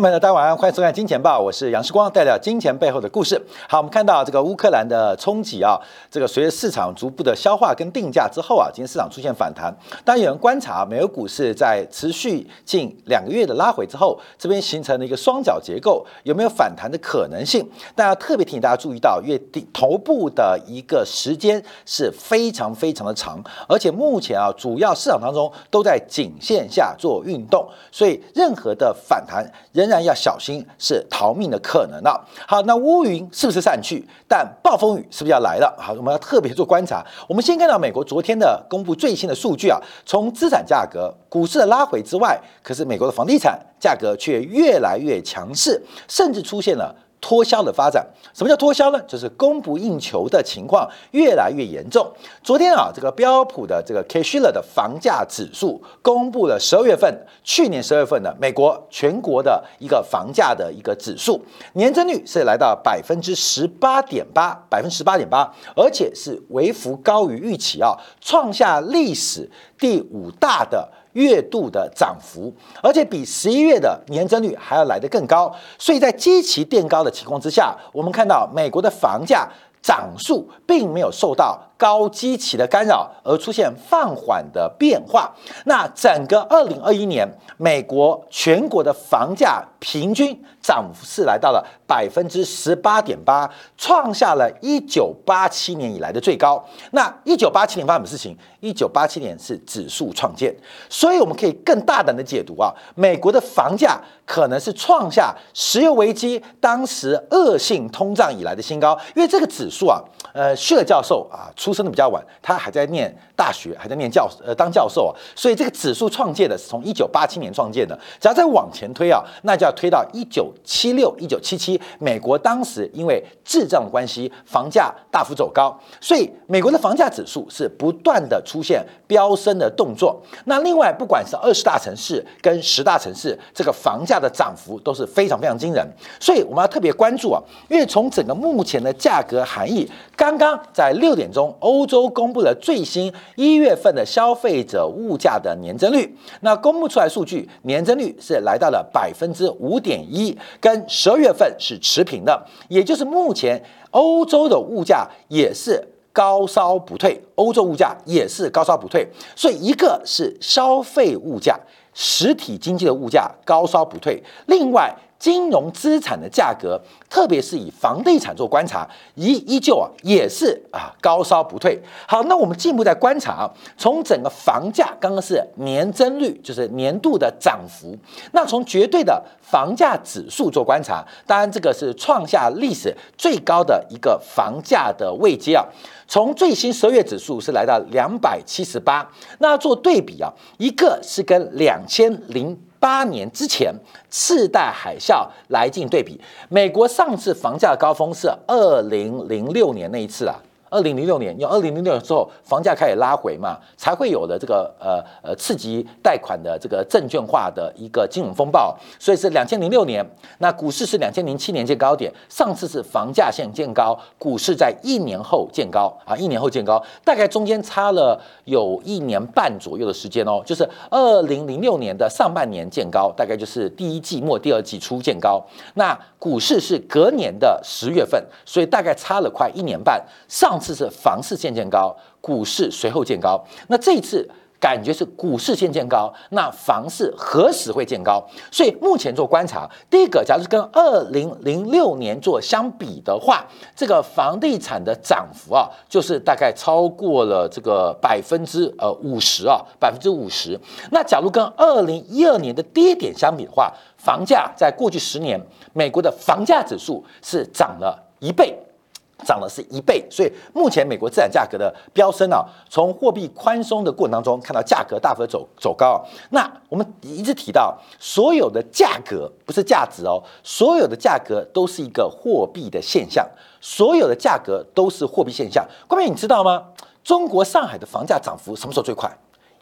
朋友们，大家晚上好，欢迎收看《金钱报》，我是杨世光，带来金钱背后的故事。好，我们看到这个乌克兰的冲击啊，这个随着市场逐步的消化跟定价之后啊，今天市场出现反弹。当，有人观察，美国股市在持续近两个月的拉回之后，这边形成了一个双脚结构，有没有反弹的可能性？但要特别提醒大家注意到，月底头部的一个时间是非常非常的长，而且目前啊，主要市场当中都在颈线下做运动，所以任何的反弹。仍然要小心，是逃命的可能啊。好，那乌云是不是散去？但暴风雨是不是要来了？好，我们要特别做观察。我们先看到美国昨天的公布最新的数据啊，从资产价格、股市的拉回之外，可是美国的房地产价格却越来越强势，甚至出现了。脱销的发展，什么叫脱销呢？就是供不应求的情况越来越严重。昨天啊，这个标普的这个 k s h i l e r 的房价指数公布了十二月份，去年十二月份的美国全国的一个房价的一个指数，年增率是来到百分之十八点八，百分之十八点八，而且是微幅高于预期啊，创下历史第五大的。月度的涨幅，而且比十一月的年增率还要来得更高，所以在基期垫高的情况之下，我们看到美国的房价涨速并没有受到。高基期的干扰而出现放缓的变化，那整个二零二一年，美国全国的房价平均涨幅是来到了百分之十八点八，创下了一九八七年以来的最高。那一九八七年发生什么事情？一九八七年是指数创建，所以我们可以更大胆的解读啊，美国的房价可能是创下石油危机当时恶性通胀以来的新高，因为这个指数啊，呃，谢尔教授啊出。出生的比较晚，他还在念大学，还在念教呃当教授啊，所以这个指数创建的是从一九八七年创建的，只要再往前推啊，那就要推到一九七六、一九七七，美国当时因为滞胀关系，房价大幅走高，所以美国的房价指数是不断的出现飙升的动作。那另外，不管是二十大城市跟十大城市，这个房价的涨幅都是非常非常惊人，所以我们要特别关注啊，因为从整个目前的价格含义，刚刚在六点钟。欧洲公布了最新一月份的消费者物价的年增率，那公布出来数据，年增率是来到了百分之五点一，跟十二月份是持平的，也就是目前欧洲的物价也是高烧不退，欧洲物价也是高烧不退，所以一个是消费物价，实体经济的物价高烧不退，另外。金融资产的价格，特别是以房地产做观察，依依旧啊也是啊高烧不退。好，那我们进一步在观察啊，从整个房价刚刚是年增率，就是年度的涨幅。那从绝对的房价指数做观察，当然这个是创下历史最高的一个房价的位阶啊。从最新十二月指数是来到两百七十八，那做对比啊，一个是跟两千零。八年之前，次贷海啸来进行对比，美国上次房价高峰是二零零六年那一次啊。二零零六年，因为二零零六年之后房价开始拉回嘛，才会有了这个呃呃刺激贷款的这个证券化的一个金融风暴。所以是两千零六年，那股市是两千零七年见高点，上次是房价先见高，股市在一年后见高啊，一年后见高，大概中间差了有一年半左右的时间哦，就是二零零六年的上半年见高，大概就是第一季末第二季初见高，那股市是隔年的十月份，所以大概差了快一年半上。次是房市渐渐高，股市随后见高。那这一次感觉是股市先见高，那房市何时会见高？所以目前做观察，第一个，假如跟二零零六年做相比的话，这个房地产的涨幅啊，就是大概超过了这个百分之呃五十啊，百分之五十。那假如跟二零一二年的低点相比的话，房价在过去十年，美国的房价指数是涨了一倍。涨了是一倍，所以目前美国资产价格的飙升啊，从货币宽松的过程当中看到价格大幅走走高。那我们一直提到，所有的价格不是价值哦，所有的价格都是一个货币的现象，所有的价格都是货币现象。关键你知道吗？中国上海的房价涨幅什么时候最快？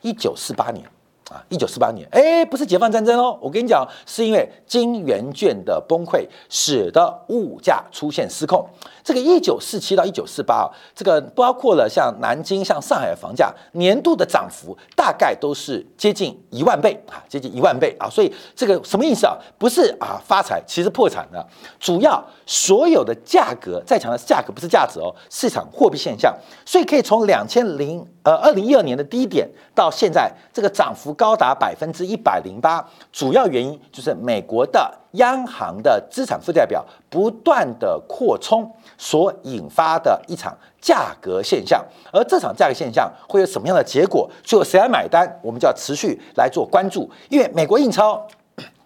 一九四八年。啊，一九四八年，哎，不是解放战争哦，我跟你讲，是因为金圆券的崩溃，使得物价出现失控。这个一九四七到一九四八啊，这个包括了像南京、像上海的房价年度的涨幅，大概都是接近一万倍啊，接近一万倍啊。所以这个什么意思啊？不是啊发财，其实破产的。主要所有的价格，再强调是价格，不是价值哦，市场货币现象。所以可以从两千零呃二零一二年的低点到现在，这个涨幅。高达百分之一百零八，主要原因就是美国的央行的资产负债表不断的扩充所引发的一场价格现象，而这场价格现象会有什么样的结果？最后谁来买单？我们就要持续来做关注，因为美国印钞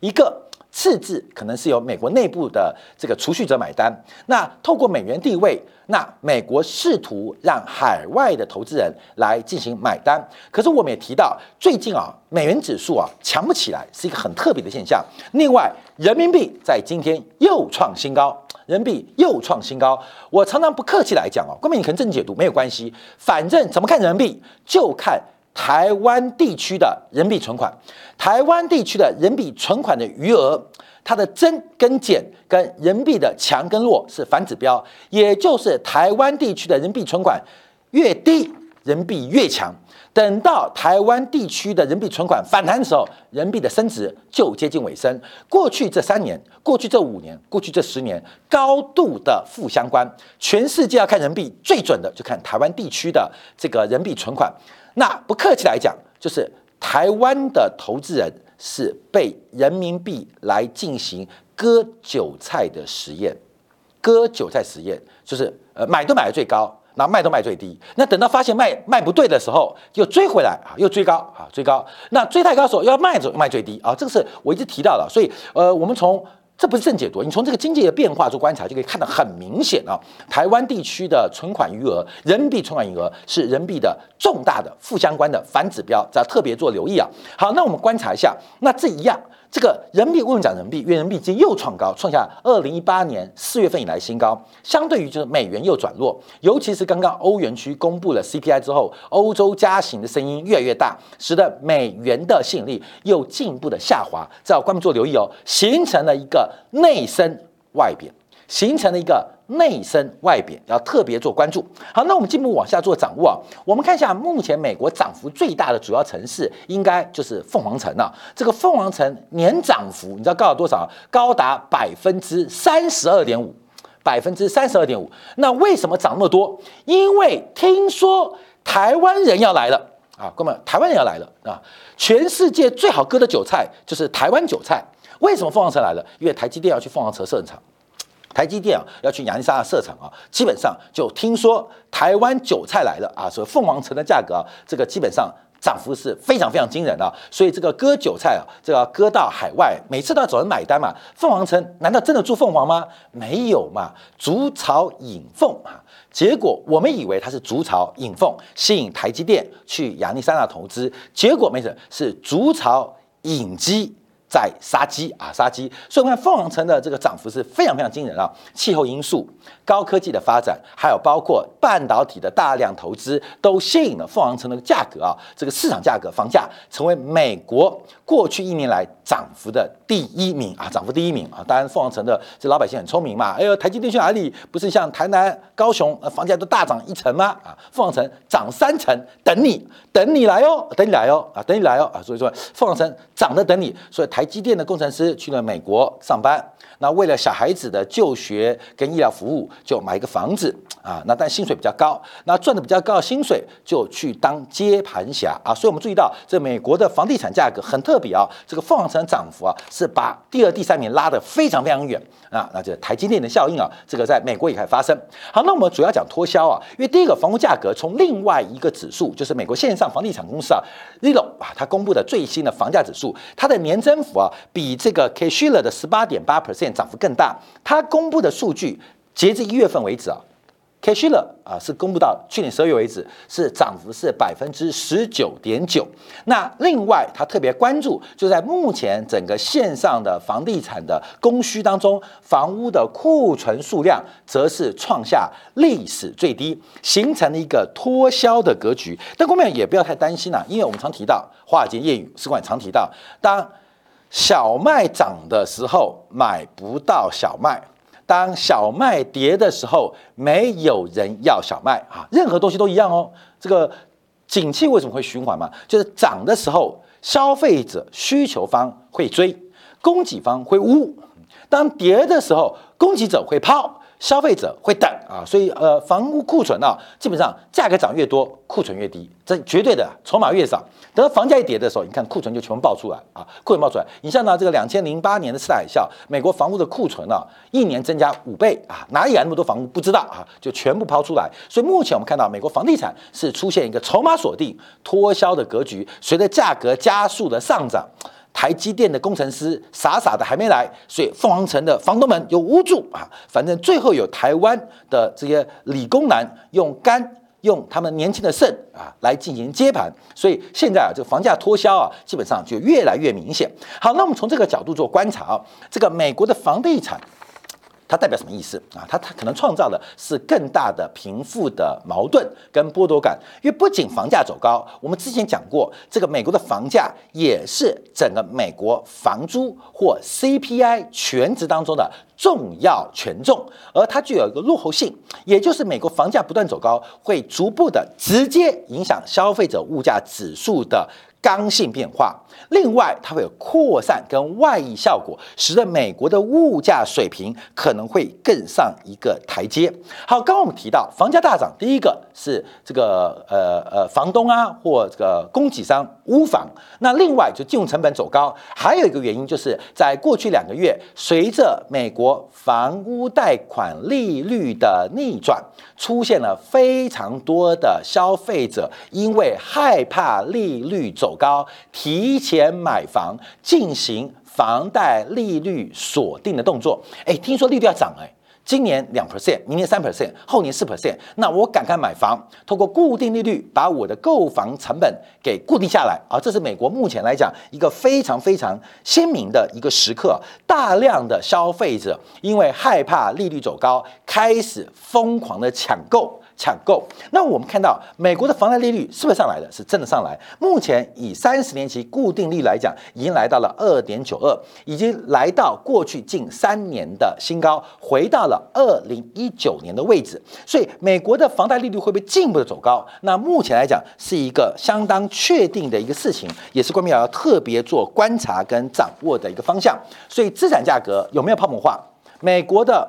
一个。次字可能是由美国内部的这个储蓄者买单，那透过美元地位，那美国试图让海外的投资人来进行买单。可是我们也提到，最近啊，美元指数啊强不起来，是一个很特别的现象。另外，人民币在今天又创新高，人民币又创新高。我常常不客气来讲哦，关键你可能正解读没有关系，反正怎么看人民币就看。台湾地区的人民币存款，台湾地区的人民币存款的余额，它的增跟减跟人民币的强跟弱是反指标，也就是台湾地区的人民币存款越低，人民币越强。等到台湾地区的人民币存款反弹的时候，人民币的升值就接近尾声。过去这三年，过去这五年，过去这十年，高度的负相关。全世界要看人民币最准的，就看台湾地区的这个人民币存款。那不客气来讲，就是台湾的投资人是被人民币来进行割韭菜的实验，割韭菜实验就是呃买都买的最高，然后卖都卖最低。那等到发现卖卖不对的时候，又追回来啊，又追高啊，追高。那追太高时候要卖走，卖最低啊，这个是我一直提到的。所以呃，我们从这不是正解读，你从这个经济的变化做观察，就可以看得很明显啊。台湾地区的存款余额，人民币存款余额是人民币的重大的负相关的反指标，要特别做留意啊。好，那我们观察一下，那这一样。这个人民币为什么讲人民币？因为人民币今天又创高，创下二零一八年四月份以来新高。相对于就是美元又转弱，尤其是刚刚欧元区公布了 CPI 之后，欧洲加息的声音越来越大，使得美元的吸引力又进一步的下滑。这要关注留意哦，形成了一个内升外贬。形成了一个内升外贬，要特别做关注。好，那我们进一步往下做掌握啊。我们看一下目前美国涨幅最大的主要城市，应该就是凤凰城了。这个凤凰城年涨幅，你知道高了多少？高达百分之三十二点五，百分之三十二点五。那为什么涨那么多？因为听说台湾人要来了啊，哥们，台湾人要来了啊！全世界最好割的韭菜就是台湾韭菜。为什么凤凰城来了？因为台积电要去凤凰城设厂。台积电啊，要去亚利桑那设厂啊，基本上就听说台湾韭菜来了啊，所以凤凰城的价格啊，这个基本上涨幅是非常非常惊人的，所以这个割韭菜啊，这个割到海外，每次都要找人买单嘛。凤凰城难道真的住凤凰吗？没有嘛，筑巢引凤啊。结果我们以为它是筑巢引凤，吸引台积电去亚利桑那投资，结果没事，是筑巢引鸡。在杀鸡啊，杀鸡！所以我们看凤凰城的这个涨幅是非常非常惊人啊。气候因素、高科技的发展，还有包括半导体的大量投资，都吸引了凤凰城的价格啊，这个市场价格、房价成为美国过去一年来涨幅的第一名啊，涨幅第一名啊。当然，凤凰城的这老百姓很聪明嘛，哎呦，台积电去哪里？不是像台南、高雄房价都大涨一成吗？啊，凤凰城涨三成，等你，等你来哦，等你来哦，啊，等你来哦啊。所以说，凤凰城涨的等你，所以台。台积电的工程师去了美国上班，那为了小孩子的就学跟医疗服务，就买一个房子啊，那但薪水比较高，那赚的比较高的薪水就去当接盘侠啊，所以我们注意到这美国的房地产价格很特别啊，这个凤凰城涨幅啊是把第二、第三名拉得非常非常远啊，那这台积电的效应啊，这个在美国也开始发生。好，那我们主要讲脱销啊，因为第一个房屋价格从另外一个指数，就是美国线上房地产公司啊 z i l l o 啊，它公布的最新的房价指数，它的年增啊，比这个 K s h i l e r 的十八点八 percent 涨幅更大。它公布的数据，截至一月份为止啊，K 希勒啊，是公布到去年十二月为止，是涨幅是百分之十九点九。那另外，他特别关注，就在目前整个线上的房地产的供需当中，房屋的库存数量则是创下历史最低，形成了一个脱销的格局。但公众也不要太担心啊，因为我们常提到华尔街谚语，使馆常提到，当小麦涨的时候买不到小麦。当小麦跌的时候，没有人要小麦啊！任何东西都一样哦。这个景气为什么会循环嘛？就是涨的时候，消费者需求方会追，供给方会捂；当跌的时候，供给者会抛。消费者会等啊，所以呃，房屋库存啊，基本上价格涨越多，库存越低，这绝对的，筹码越少。等到房价一跌的时候，你看库存就全部爆出来啊，库存爆出来。你像呢，这个两千零八年的次贷海啸，美国房屋的库存啊，一年增加五倍啊，哪里来那么多房屋不知道啊，就全部抛出来。所以目前我们看到美国房地产是出现一个筹码锁定、脱销的格局，随着价格加速的上涨。台积电的工程师傻傻的还没来，所以凤凰城的房东们又无助啊。反正最后有台湾的这些理工男用肝用他们年轻的肾啊来进行接盘，所以现在啊这个房价脱销啊基本上就越来越明显。好，那我们从这个角度做观察啊，这个美国的房地产。它代表什么意思啊？它它可能创造的是更大的贫富的矛盾跟剥夺感，因为不仅房价走高，我们之前讲过，这个美国的房价也是整个美国房租或 CPI 全值当中的重要权重，而它具有一个落后性，也就是美国房价不断走高，会逐步的直接影响消费者物价指数的。刚性变化，另外它会有扩散跟外溢效果，使得美国的物价水平可能会更上一个台阶。好，刚刚我们提到房价大涨，第一个是这个呃呃房东啊或这个供给商屋房，那另外就金融成本走高，还有一个原因就是在过去两个月，随着美国房屋贷款利率的逆转，出现了非常多的消费者因为害怕利率走。高提前买房进行房贷利率锁定的动作，哎，听说利率要涨哎，今年两 percent，明年三 percent，后年四 percent，那我赶快买房，通过固定利率把我的购房成本给固定下来啊，这是美国目前来讲一个非常非常鲜明的一个时刻，大量的消费者因为害怕利率走高，开始疯狂的抢购。抢购，那我们看到美国的房贷利率是不是上来的？是真的上来。目前以三十年期固定利率来讲，已经来到了二点九二，已经来到过去近三年的新高，回到了二零一九年的位置。所以，美国的房贷利率会不会进一步的走高？那目前来讲是一个相当确定的一个事情，也是官民要特别做观察跟掌握的一个方向。所以，资产价格有没有泡沫化？美国的。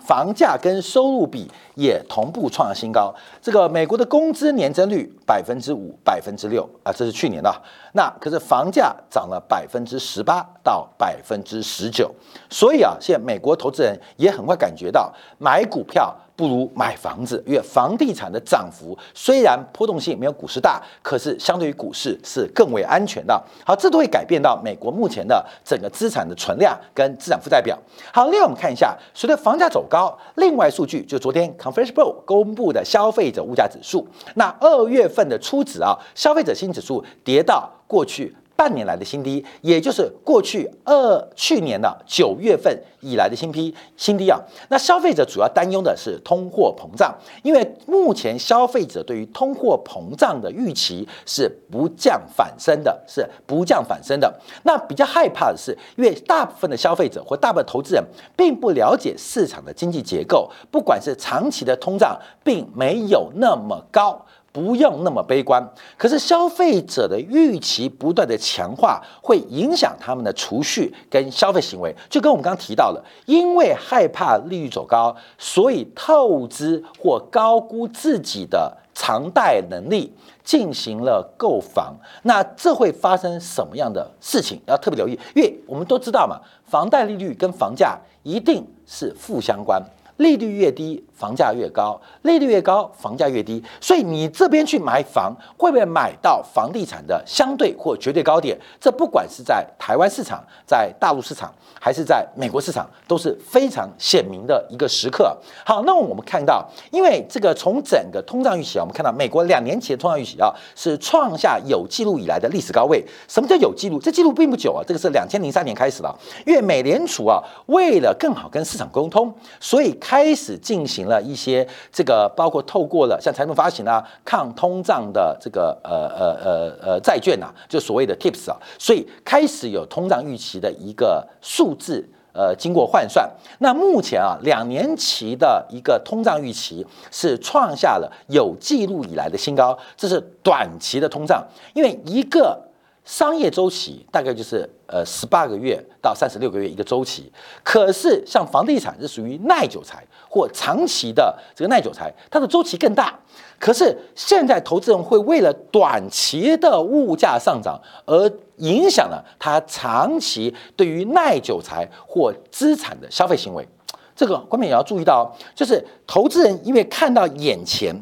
房价跟收入比也同步创新高。这个美国的工资年增率百分之五、百分之六啊，这是去年的。那可是房价涨了百分之十八到百分之十九。所以啊，现在美国投资人也很快感觉到买股票。不如买房子，因为房地产的涨幅虽然波动性没有股市大，可是相对于股市是更为安全的。好，这都会改变到美国目前的整个资产的存量跟资产负债表。好，另外我们看一下，随着房价走高，另外数据就昨天 Conference Board 公布的消费者物价指数，那二月份的初值啊，消费者新指数跌到过去。半年来的新低，也就是过去二去年的九月份以来的新低新低啊。那消费者主要担忧的是通货膨胀，因为目前消费者对于通货膨胀的预期是不降反升的，是不降反升的。那比较害怕的是，因为大部分的消费者或大部分投资人并不了解市场的经济结构，不管是长期的通胀，并没有那么高。不用那么悲观，可是消费者的预期不断的强化，会影响他们的储蓄跟消费行为。就跟我们刚刚提到了，因为害怕利率走高，所以透支或高估自己的偿贷能力，进行了购房。那这会发生什么样的事情？要特别留意，因为我们都知道嘛，房贷利率跟房价一定是负相关。利率越低，房价越高；利率越高，房价越低。所以你这边去买房，会不会买到房地产的相对或绝对高点？这不管是在台湾市场、在大陆市场，还是在美国市场，都是非常显明的一个时刻。好，那我们看到，因为这个从整个通胀预期啊，我们看到美国两年期的通胀预期啊，是创下有记录以来的历史高位。什么叫有记录？这记录并不久啊，这个是两千零三年开始的。因为美联储啊，为了更好跟市场沟通，所以开始进行了一些这个，包括透过了像财政发行啊、抗通胀的这个呃呃呃呃债券呐，就所谓的 TIPS 啊，所以开始有通胀预期的一个数字呃经过换算。那目前啊，两年期的一个通胀预期是创下了有记录以来的新高，这是短期的通胀，因为一个。商业周期大概就是呃十八个月到三十六个月一个周期，可是像房地产是属于耐久财或长期的这个耐久财，它的周期更大。可是现在投资人会为了短期的物价上涨而影响了他长期对于耐久财或资产的消费行为，这个观众也要注意到，就是投资人因为看到眼前。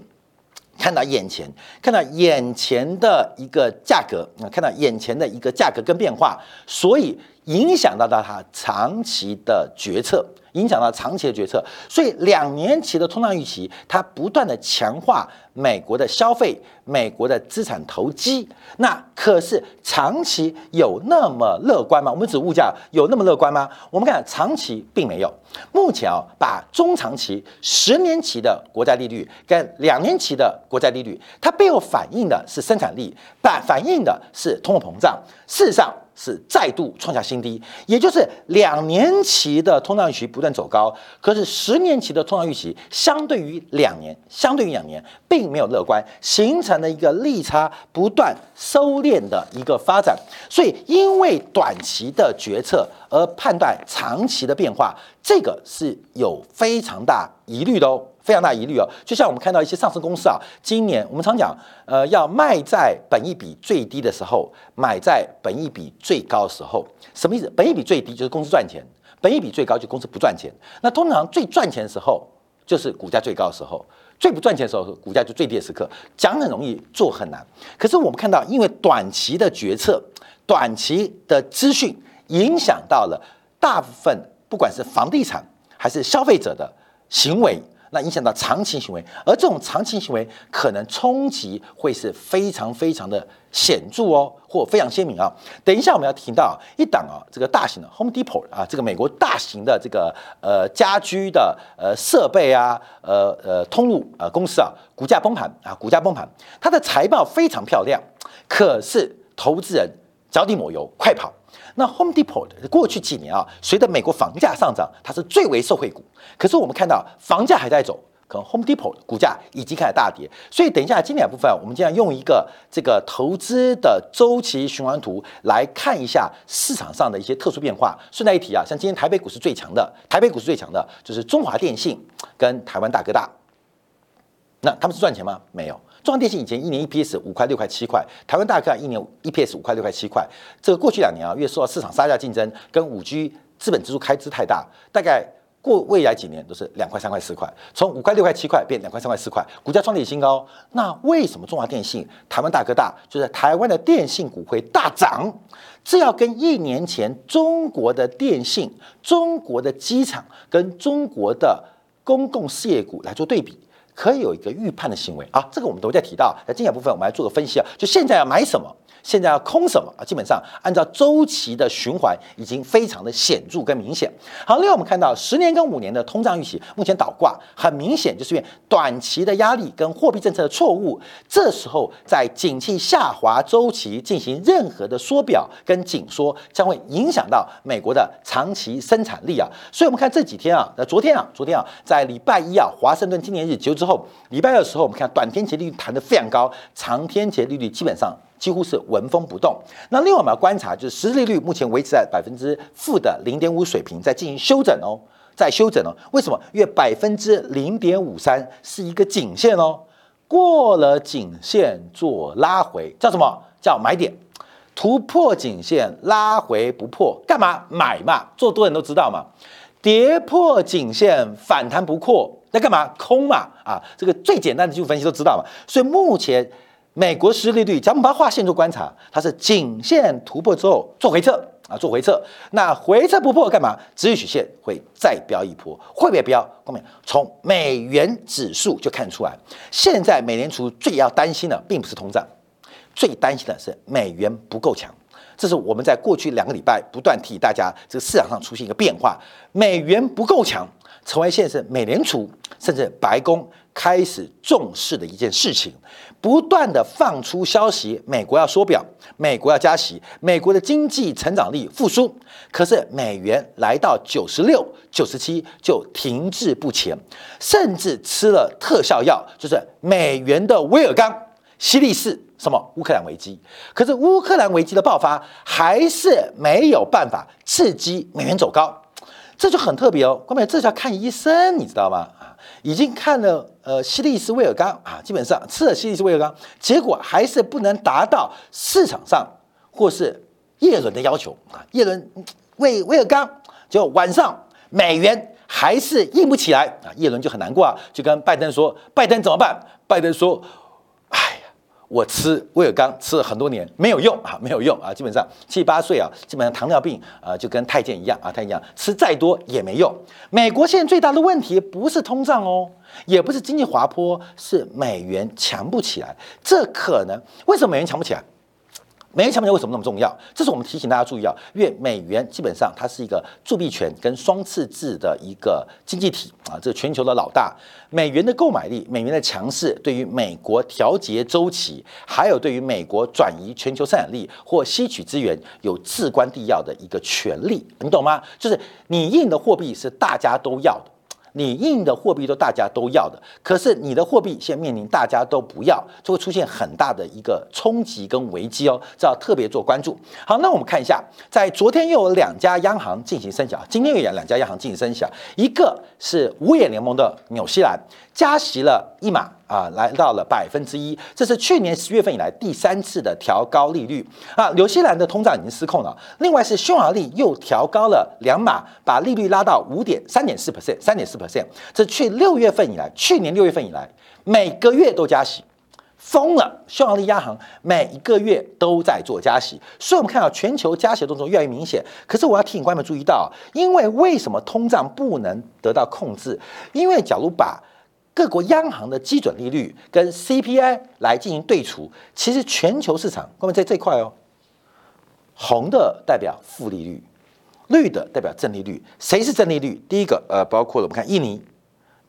看到眼前，看到眼前的一个价格，啊，看到眼前的一个价格跟变化，所以影响到到他长期的决策。影响到长期的决策，所以两年期的通胀预期，它不断的强化美国的消费、美国的资产投机。那可是长期有那么乐观吗？我们指物价有那么乐观吗？我们看长期并没有。目前啊，把中长期十年期的国债利率跟两年期的国债利率，它背后反映的是生产力，反反映的是通货膨胀。事实上。是再度创下新低，也就是两年期的通胀预期不断走高，可是十年期的通胀预期相对于两年，相对于两年并没有乐观，形成了一个利差不断收敛的一个发展。所以，因为短期的决策而判断长期的变化，这个是有非常大疑虑的哦。非常大疑虑哦，就像我们看到一些上市公司啊，今年我们常讲，呃，要卖在本益比最低的时候，买在本益比最高的时候，什么意思？本益比最低就是公司赚钱，本益比最高就公司不赚钱。那通常最赚钱的时候，就是股价最高的时候；最不赚钱的时候，股价就最低的时刻。讲很容易，做很难。可是我们看到，因为短期的决策、短期的资讯，影响到了大部分，不管是房地产还是消费者的行为。那影响到长期行为，而这种长期行为可能冲击会是非常非常的显著哦，或非常鲜明啊。等一下我们要听到一档啊，这个大型的 Home Depot 啊，这个美国大型的这个呃家居的呃设备啊，呃呃通路呃公司啊，股价崩盘啊，股价崩盘，它的财报非常漂亮，可是投资人脚底抹油，快跑。那 Home Depot 过去几年啊，随着美国房价上涨，它是最为受惠股。可是我们看到房价还在走，可能 Home Depot 股价已经开始大跌。所以等一下今天部分，我们将用一个这个投资的周期循环图来看一下市场上的一些特殊变化。顺带一提啊，像今天台北股市最强的，台北股市最强的就是中华电信跟台湾大哥大。那他们是赚钱吗？没有。中华电信以前一年 EPS 五块六块七块，台湾大概一年 EPS 五块六块七块。这个过去两年啊，因为受到市场杀价竞争跟五 G 资本支出开支太大，大概过未来几年都是两块三块四块，从五块六块七块变两块三块四块，股价创历史新高。那为什么中华电信、台湾大哥大就是台湾的电信股会大涨？这要跟一年前中国的电信、中国的机场跟中国的公共事业股来做对比。可以有一个预判的行为啊，这个我们都在提到。在接下来部分，我们来做个分析啊，就现在要买什么。现在要空什么啊？基本上按照周期的循环，已经非常的显著跟明显。好，另外我们看到十年跟五年的通胀预期目前倒挂，很明显就是因为短期的压力跟货币政策的错误。这时候在景气下滑周期进行任何的缩表跟紧缩，将会影响到美国的长期生产力啊。所以我们看这几天啊，那昨天啊，昨天啊，在礼拜一啊，华盛顿纪念日结束之后，礼拜二的时候，我们看短天期利率谈得非常高，长天期利率基本上。几乎是纹风不动。那另外我们要观察，就是实际利率目前维持在百分之负的零点五水平，在进行修整哦，在修整哦。为什么？因为百分之零点五三是一个颈线哦，过了颈线做拉回，叫什么叫买点？突破颈线拉回不破，干嘛买嘛？做多人都知道嘛。跌破颈线反弹不扩，那干嘛？空嘛啊！这个最简单的技术分析都知道嘛。所以目前美国实利率，咱们把它画线做观察，它是颈线突破之后做回撤啊，做回撤。那回撤不破干嘛？止曲线会再飙一波，会不会飙？后面从美元指数就看出来，现在美联储最要担心的并不是通胀，最担心的是美元不够强。这是我们在过去两个礼拜不断提大家，这个市场上出现一个变化，美元不够强，成为现在美联储甚至白宫开始重视的一件事情，不断的放出消息，美国要缩表，美国要加息，美国的经济成长力复苏，可是美元来到九十六、九十七就停滞不前，甚至吃了特效药，就是美元的威尔刚、西力士。什么乌克兰危机？可是乌克兰危机的爆发还是没有办法刺激美元走高，这就很特别哦。关键这叫看医生，你知道吗？啊，已经看了呃西利斯威尔刚啊，基本上吃了西利斯威尔刚，结果还是不能达到市场上或是叶伦的要求啊。叶伦威威尔刚，就晚上美元还是硬不起来啊。叶伦就很难过啊，就跟拜登说：“拜登怎么办？”拜登说。我吃威尔刚吃了很多年没有用啊，没有用啊，基本上七八岁啊，基本上糖尿病啊就跟太监一样啊，太一样吃再多也没用。美国现在最大的问题不是通胀哦，也不是经济滑坡，是美元强不起来。这可能为什么美元强不起来？美元强不强为什么那么重要？这是我们提醒大家注意啊，因为美元基本上它是一个铸币权跟双赤字的一个经济体啊，这全球的老大。美元的购买力、美元的强势，对于美国调节周期，还有对于美国转移全球生产力或吸取资源，有至关必要的一个权利，你懂吗？就是你印的货币是大家都要的。你印的货币都大家都要的，可是你的货币现在面临大家都不要，就会出现很大的一个冲击跟危机哦，这要特别做关注。好，那我们看一下，在昨天又有两家央行进行升息，今天又有两家央行进行升息，一个是五眼联盟的纽西兰加息了一码。啊，来到了百分之一，这是去年十月份以来第三次的调高利率啊。纽西兰的通胀已经失控了。另外是匈牙利又调高了两码，把利率拉到五点三点四 percent，三点四 percent。这去六月份以来，去年六月份以来，每个月都加息，疯了。匈牙利央行每一个月都在做加息，所以我们看到全球加息的动作越来越明显。可是我要提醒观众注意到，因为为什么通胀不能得到控制？因为假如把各国央行的基准利率跟 CPI 来进行对除，其实全球市场，各位在这块哦，红的代表负利率，绿的代表正利率。谁是正利率？第一个，呃，包括了我们看印尼，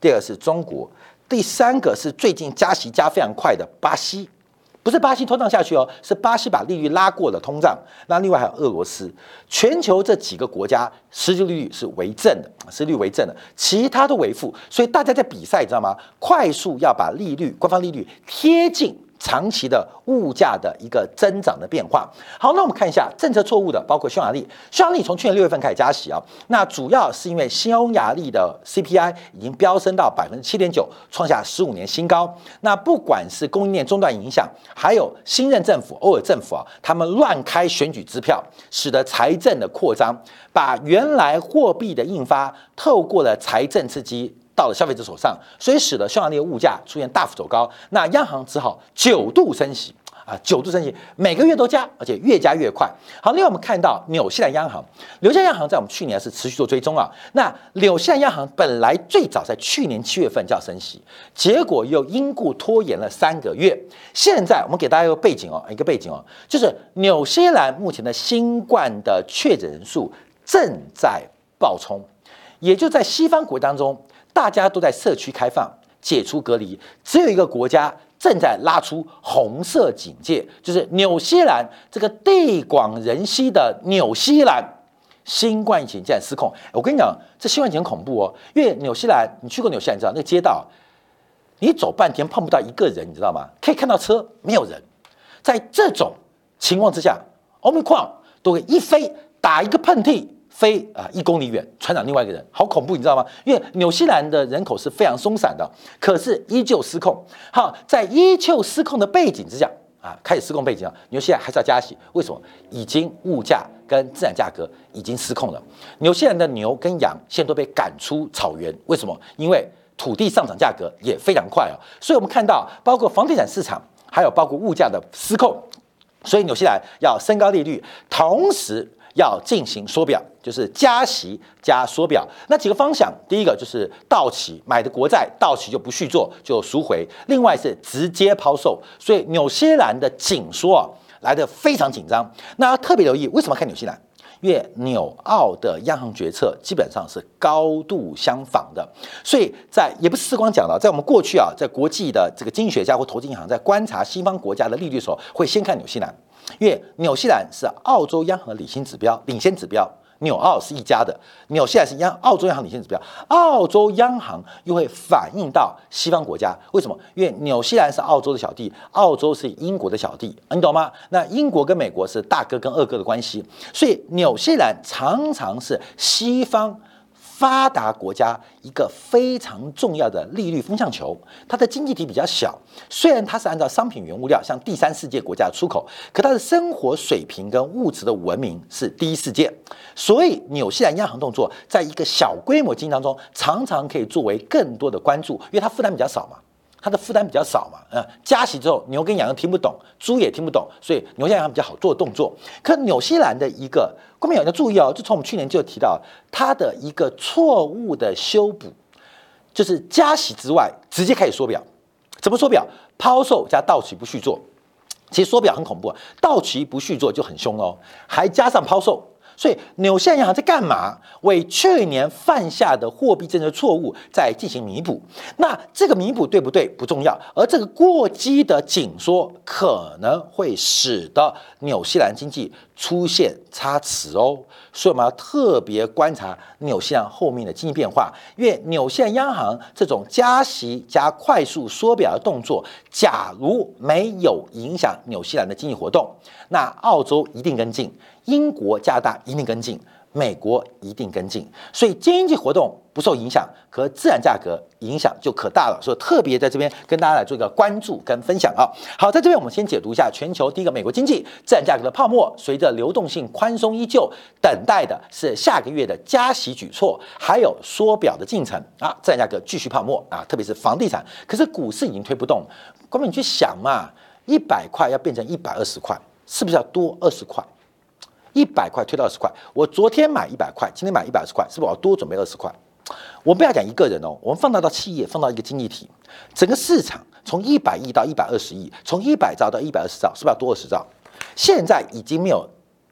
第二个是中国，第三个是最近加息加非常快的巴西。不是巴西通胀下去哦，是巴西把利率拉过了通胀。那另外还有俄罗斯，全球这几个国家实际利率是为正的，实际率为正的，其他都为负。所以大家在比赛，你知道吗？快速要把利率、官方利率贴近。长期的物价的一个增长的变化。好，那我们看一下政策错误的，包括匈牙利。匈牙利从去年六月份开始加息啊，那主要是因为匈牙利的 CPI 已经飙升到百分之七点九，创下十五年新高。那不管是供应链中断影响，还有新任政府欧尔政府啊，他们乱开选举支票，使得财政的扩张，把原来货币的印发透过了财政刺激。到了消费者手上，所以使得匈牙利的物价出现大幅走高。那央行只好九度升息啊，九度升息，每个月都加，而且越加越快。好，另外我们看到纽西兰央行，纽西兰央行在我们去年是持续做追踪啊。那纽西兰央行本来最早在去年七月份就要升息，结果又因故拖延了三个月。现在我们给大家一个背景哦，一个背景哦，就是纽西兰目前的新冠的确诊人数正在暴冲，也就在西方国家当中。大家都在社区开放、解除隔离，只有一个国家正在拉出红色警戒，就是纽西兰这个地广人稀的纽西兰，新冠疫情竟然失控。我跟你讲，这新冠疫情很恐怖哦，因为纽西兰，你去过纽西兰，你知道那个街道，你走半天碰不到一个人，你知道吗？可以看到车，没有人。在这种情况之下，欧米矿都会一飞打一个喷嚏。飞啊一公里远传染另外一个人，好恐怖，你知道吗？因为纽西兰的人口是非常松散的，可是依旧失控。好，在依旧失控的背景之下，啊开始失控背景啊，纽西兰还是要加息，为什么？已经物价跟自然价格已经失控了。纽西兰的牛跟羊现在都被赶出草原，为什么？因为土地上涨价格也非常快啊，所以我们看到包括房地产市场，还有包括物价的失控，所以纽西兰要升高利率，同时。要进行缩表，就是加息加缩表。那几个方向，第一个就是到期买的国债到期就不续做，就赎回；另外是直接抛售。所以纽西兰的紧缩啊来得非常紧张。那要特别留意，为什么看纽西兰？越纽澳的央行决策基本上是高度相仿的，所以在也不是时光讲了，在我们过去啊，在国际的这个经济学家或投资银行在观察西方国家的利率的时候，会先看纽西兰。因为纽西兰是澳洲央行的领先指标，领先指标，纽澳是一家的，纽西兰是央澳洲央行领先指标，澳洲央行又会反映到西方国家，为什么？因为纽西兰是澳洲的小弟，澳洲是英国的小弟，你懂吗？那英国跟美国是大哥跟二哥的关系，所以纽西兰常常是西方。发达国家一个非常重要的利率风向球，它的经济体比较小，虽然它是按照商品原物料向第三世界国家出口，可它的生活水平跟物质的文明是第一世界，所以纽西兰央行动作在一个小规模经济当中，常常可以作为更多的关注，因为它负担比较少嘛。它的负担比较少嘛，呃，加息之后，牛跟羊听不懂，猪也听不懂，所以牛羊比较好做动作。可纽西兰的一个观众朋友要注意哦，就从我们去年就提到它的一个错误的修补，就是加息之外，直接开始缩表。怎么缩表？抛售加到期不续做。其实缩表很恐怖，到期不续做就很凶哦，还加上抛售。所以纽西兰银行在干嘛？为去年犯下的货币政策错误在进行弥补。那这个弥补对不对不重要，而这个过激的紧缩可能会使得纽西兰经济出现差池哦。所以我们要特别观察纽西兰后面的经济变化，因为纽西兰央行这种加息加快速缩表的动作，假如没有影响纽西兰的经济活动，那澳洲一定跟进。英国、加拿大一定跟进，美国一定跟进，所以经济活动不受影响，可自然价格影响就可大了。所以特别在这边跟大家来做一个关注跟分享啊。好，在这边我们先解读一下全球第一个美国经济自然价格的泡沫，随着流动性宽松依旧，等待的是下个月的加息举措，还有缩表的进程啊。自然价格继续泡沫啊，特别是房地产，可是股市已经推不动。光明你去想嘛，一百块要变成一百二十块，是不是要多二十块？一百块推到二十块，我昨天买一百块，今天买一百二十块，是不是我要多准备二十块？我不要讲一个人哦，我们放大到企业，放到一个经济体，整个市场从一百亿到一百二十亿，从一百兆到一百二十兆，是不是要多二十兆？现在已经没有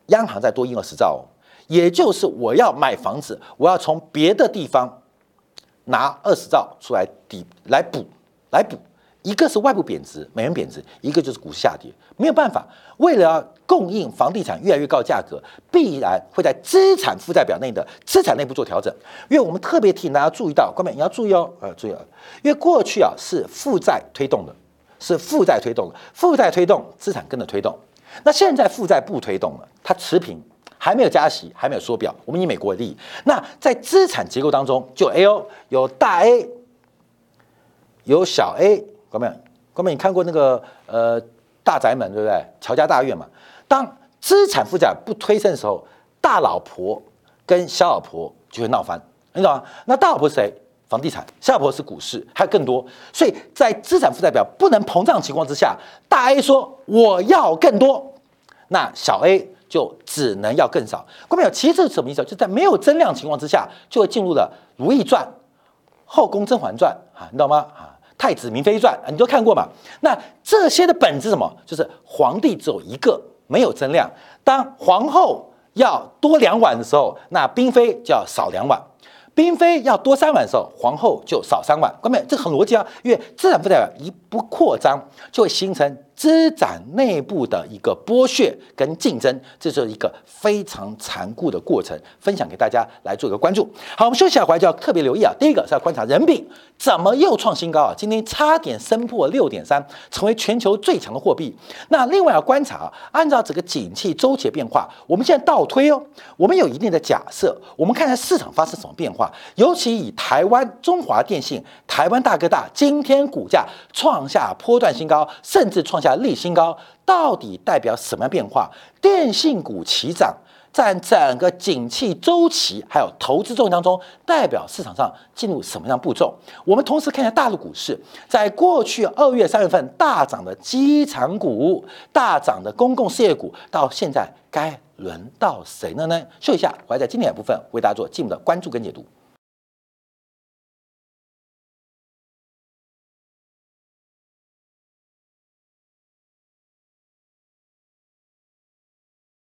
央行再多印二十兆哦，也就是我要买房子，我要从别的地方拿二十兆出来抵来补来补。一个是外部贬值，美元贬值；一个就是股市下跌，没有办法。为了要供应房地产越来越高价格，必然会在资产负债表内的资产内部做调整。因为我们特别提醒大家注意到，各位你要注意哦，呃，注意啊，因为过去啊是负债推动的，是负债推动的，负债推动资产跟着推动。那现在负债不推动了，它持平，还没有加息，还没有缩表。我们以美国为例，那在资产结构当中，就 A O 有大 A，有小 A。各位，各位，你看过那个呃大宅门对不对？乔家大院嘛。当资产负债不推升的时候，大老婆跟小老婆就会闹翻，你懂吗？那大老婆是谁？房地产。小老婆是股市，还有？更多。所以在资产负债表不能膨胀情况之下，大 A 说我要更多，那小 A 就只能要更少。各位，其实这是什么意思？就在没有？增量情况之下，就会进入了《如懿传》《后宫甄嬛传》啊，你懂吗？啊。太子明妃传，啊你都看过嘛？那这些的本质什么？就是皇帝只有一个，没有增量。当皇后要多两碗的时候，那嫔妃就要少两碗；嫔妃要多三碗的时候，皇后就少三碗。关键这很逻辑啊，因为资产负债表一不扩张，就会形成。资产内部的一个剥削跟竞争，这是一个非常残酷的过程，分享给大家来做一个关注。好，我们休息下回就要特别留意啊。第一个是要观察人民币怎么又创新高啊，今天差点升破六点三，成为全球最强的货币。那另外要观察啊，按照这个景气周期的变化，我们现在倒推哦，我们有一定的假设，我们看看市场发生什么变化。尤其以台湾中华电信、台湾大哥大今天股价创下波段新高，甚至创下。价立新高，到底代表什么样变化？电信股齐涨。在整个景气周期还有投资周当中，代表市场上进入什么样步骤？我们同时看一下大陆股市，在过去二月、三月份大涨的机场股、大涨的公共事业股，到现在该轮到谁了呢？说一下，我还在经典部分为大家做进一步的关注跟解读。